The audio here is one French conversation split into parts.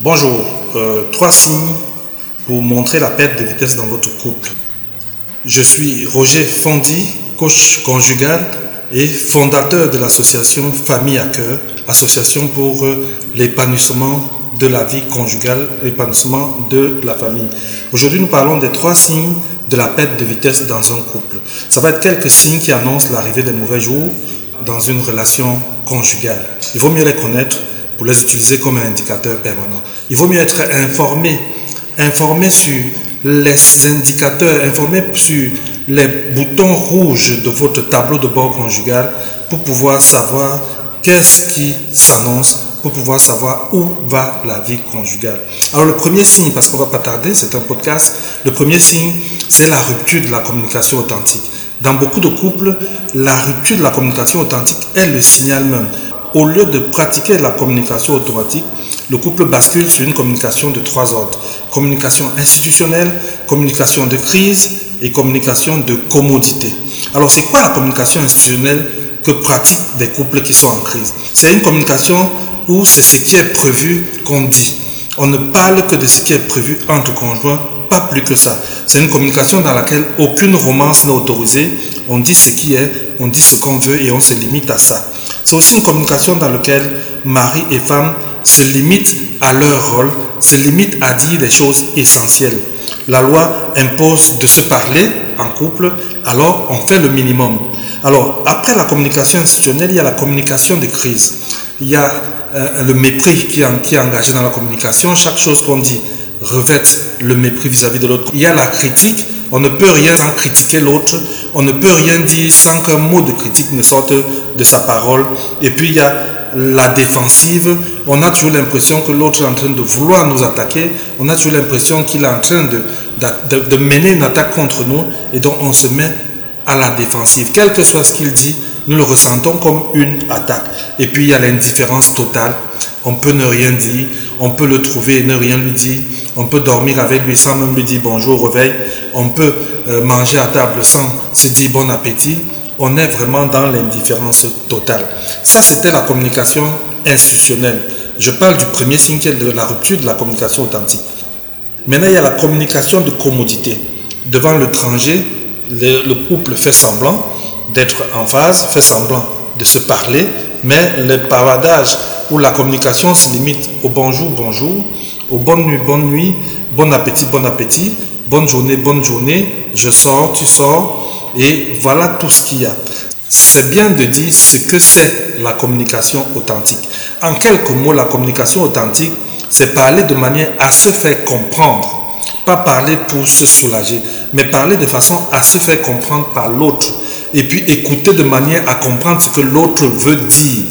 Bonjour, euh, trois signes pour montrer la perte de vitesse dans votre couple. Je suis Roger Fondy, coach conjugal et fondateur de l'association Famille à cœur, association pour euh, l'épanouissement de la vie conjugale, l'épanouissement de la famille. Aujourd'hui, nous parlons des trois signes de la perte de vitesse dans un couple. Ça va être quelques signes qui annoncent l'arrivée des mauvais jours dans une relation conjugale. Il vaut mieux les connaître pour les utiliser comme un indicateur permanent. Il vaut mieux être informé, informé sur les indicateurs, informé sur les boutons rouges de votre tableau de bord conjugal pour pouvoir savoir qu'est-ce qui s'annonce, pour pouvoir savoir où va la vie conjugale. Alors le premier signe, parce qu'on va pas tarder, c'est un podcast, le premier signe, c'est la rupture de la communication authentique. Dans beaucoup de couples, la rupture de la communication authentique est le signal même. Au lieu de pratiquer la communication automatique, le couple bascule sur une communication de trois ordres. Communication institutionnelle, communication de crise et communication de commodité. Alors c'est quoi la communication institutionnelle que pratiquent des couples qui sont en crise? C'est une communication où c'est ce qui est prévu qu'on dit. On ne parle que de ce qui est prévu entre conjoints, pas plus que ça. C'est une communication dans laquelle aucune romance n'est autorisée. On dit ce qui est, on dit ce qu'on veut et on se limite à ça. C'est aussi une communication dans laquelle mari et femme se limitent à leur rôle, se limitent à dire des choses essentielles. La loi impose de se parler en couple, alors on fait le minimum. Alors, après la communication institutionnelle, il y a la communication de crise. Il y a euh, le mépris qui, est engagé dans la communication. Chaque chose qu'on dit revêt le mépris vis-à-vis -vis de l'autre. Il y a la critique. On ne peut rien sans critiquer l'autre. On ne peut rien dire sans qu'un mot de critique ne sorte de sa parole. Et puis il y a la défensive. On a toujours l'impression que l'autre est en train de vouloir nous attaquer. On a toujours l'impression qu'il est en train de, mener une attaque contre nous. Et donc on se met à la défensive. Quel que soit ce qu'il dit, nous le ressentons comme une attaque. Et puis il y a l'indifférence totale. On peut ne rien dire, on peut le trouver et ne rien lui dire, on peut dormir avec lui sans même lui dire bonjour au réveil, on peut euh, manger à table sans se dire bon appétit. On est vraiment dans l'indifférence totale. Ça, c'était la communication institutionnelle. Je parle du premier signe qui est de la rupture de la communication authentique. Maintenant, il y a la communication de commodité. Devant l'étranger, le, le couple fait semblant d'être en phase, fait semblant de se parler, mais le pavadage ou la communication se limite au bonjour, bonjour, au bonne nuit, bonne nuit, bon appétit, bon appétit, bonne journée, bonne journée, je sors, tu sors, et voilà tout ce qu'il y a. C'est bien de dire ce que c'est la communication authentique. En quelques mots, la communication authentique, c'est parler de manière à se faire comprendre. Pas parler pour se soulager, mais parler de façon à se faire comprendre par l'autre. Et puis écouter de manière à comprendre ce que l'autre veut dire,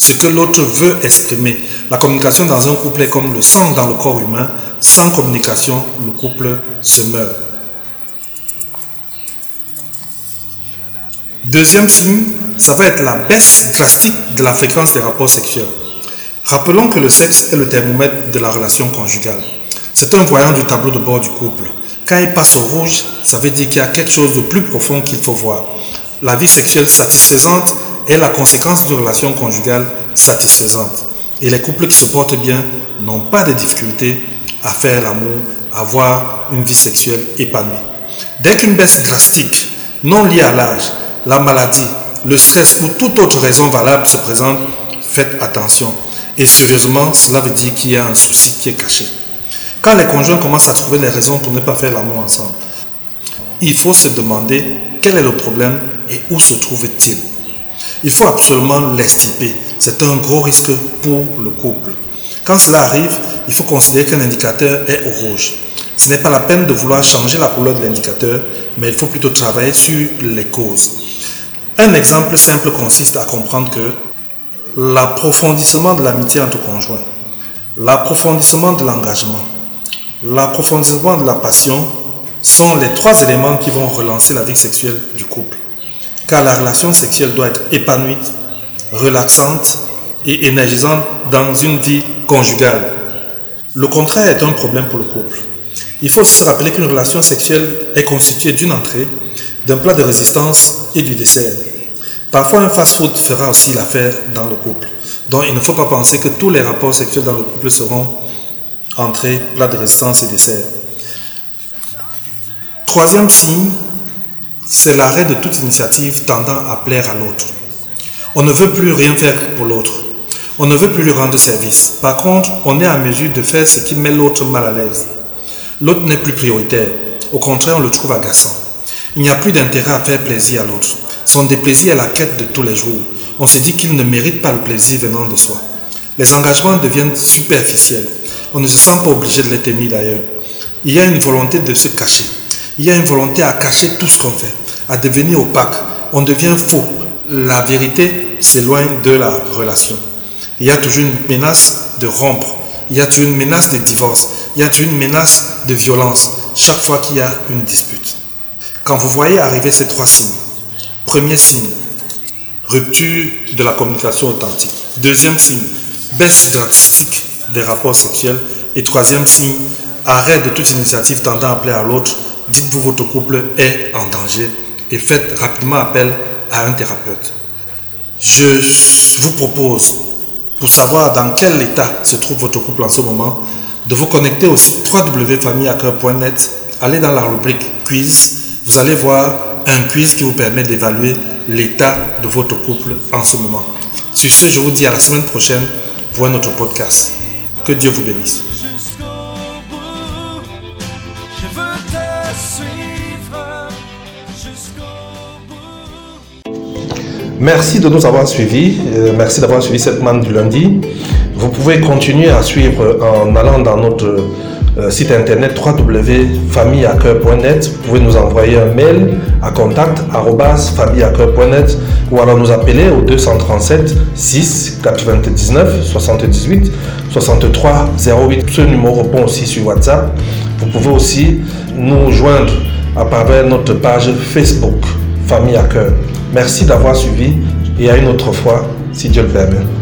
ce que l'autre veut exprimer. La communication dans un couple est comme le sang dans le corps humain. Sans communication, le couple se meurt. Deuxième signe, ça va être la baisse drastique de la fréquence des rapports sexuels. Rappelons que le sexe est le thermomètre de la relation conjugale. C'est un voyant du tableau de bord du couple. Quand il passe au rouge, ça veut dire qu'il y a quelque chose de plus profond qu'il faut voir. La vie sexuelle satisfaisante est la conséquence d'une relation conjugale satisfaisante. Et les couples qui se portent bien n'ont pas de difficultés à faire l'amour, à avoir une vie sexuelle épanouie. Dès qu'une baisse drastique, non liée à l'âge, la maladie, le stress ou toute autre raison valable se présente, faites attention. Et sérieusement, cela veut dire qu'il y a un souci qui est caché. Quand les conjoints commencent à trouver les raisons pour ne pas faire l'amour ensemble, il faut se demander quel est le problème et où se trouve-t-il. Il faut absolument l'extirper. C'est un gros risque pour le couple. Quand cela arrive, il faut considérer qu'un indicateur est au rouge. Ce n'est pas la peine de vouloir changer la couleur de l'indicateur, mais il faut plutôt travailler sur les causes. Un exemple simple consiste à comprendre que l'approfondissement de l'amitié entre conjoints, l'approfondissement de l'engagement, l'approfondissement de la passion sont les trois éléments qui vont relancer la vie sexuelle du couple. Car la relation sexuelle doit être épanouie, relaxante et énergisante dans une vie conjugale. Le contraire est un problème pour le couple. Il faut se rappeler qu'une relation sexuelle est constituée d'une entrée, d'un plat de résistance et du dessert. Parfois, un fast-food fera aussi l'affaire dans le couple. Donc, il ne faut pas penser que tous les rapports sexuels dans le couple seront entrée, plat de résistance et dessert. Troisième signe, c'est l'arrêt de toute initiative tendant à plaire à l'autre. On ne veut plus rien faire pour l'autre. On ne veut plus lui rendre service. Par contre, on est à mesure de faire ce qui met l'autre mal à l'aise. L'autre n'est plus prioritaire. Au contraire, on le trouve agaçant. Il n'y a plus d'intérêt à faire plaisir à l'autre. Son déplaisir est la quête de tous les jours. On se dit qu'il ne mérite pas le plaisir venant de soi. Les engagements deviennent superficiels. On ne se sent pas obligé de les tenir d'ailleurs. Il y a une volonté de se cacher. Il y a une volonté à cacher tout ce qu'on fait, à devenir opaque. On devient faux. La vérité s'éloigne de la relation. Il y a toujours une menace de rompre. Il y a toujours une menace de divorce. Il y a toujours une menace de violence chaque fois qu'il y a une dispute. Quand vous voyez arriver ces trois signes, premier signe, rupture de la communication authentique. Deuxième signe, baisse drastique des rapports sexuels. Et troisième signe, arrêt de toute initiative tendant à plaire à l'autre. Dites-vous votre couple est en danger et faites rapidement appel à un thérapeute. Je vous propose, pour savoir dans quel état se trouve votre couple en ce moment, de vous connecter au site www.familleaccueil.net. Allez dans la rubrique quiz. Vous allez voir un quiz qui vous permet d'évaluer l'état de votre couple en ce moment. Sur ce, je vous dis à la semaine prochaine pour un autre podcast. Que Dieu vous bénisse. Merci de nous avoir suivis. Euh, merci d'avoir suivi cette manne du lundi. Vous pouvez continuer à suivre en allant dans notre euh, site internet www.familleaccueil.net. Vous pouvez nous envoyer un mail à contact@familleaccueil.net ou alors nous appeler au 237 6 99 78 63 08. Ce numéro répond aussi sur WhatsApp. Vous pouvez aussi nous joindre à travers notre page Facebook Famille Merci d'avoir suivi et à une autre fois, si Dieu le permet.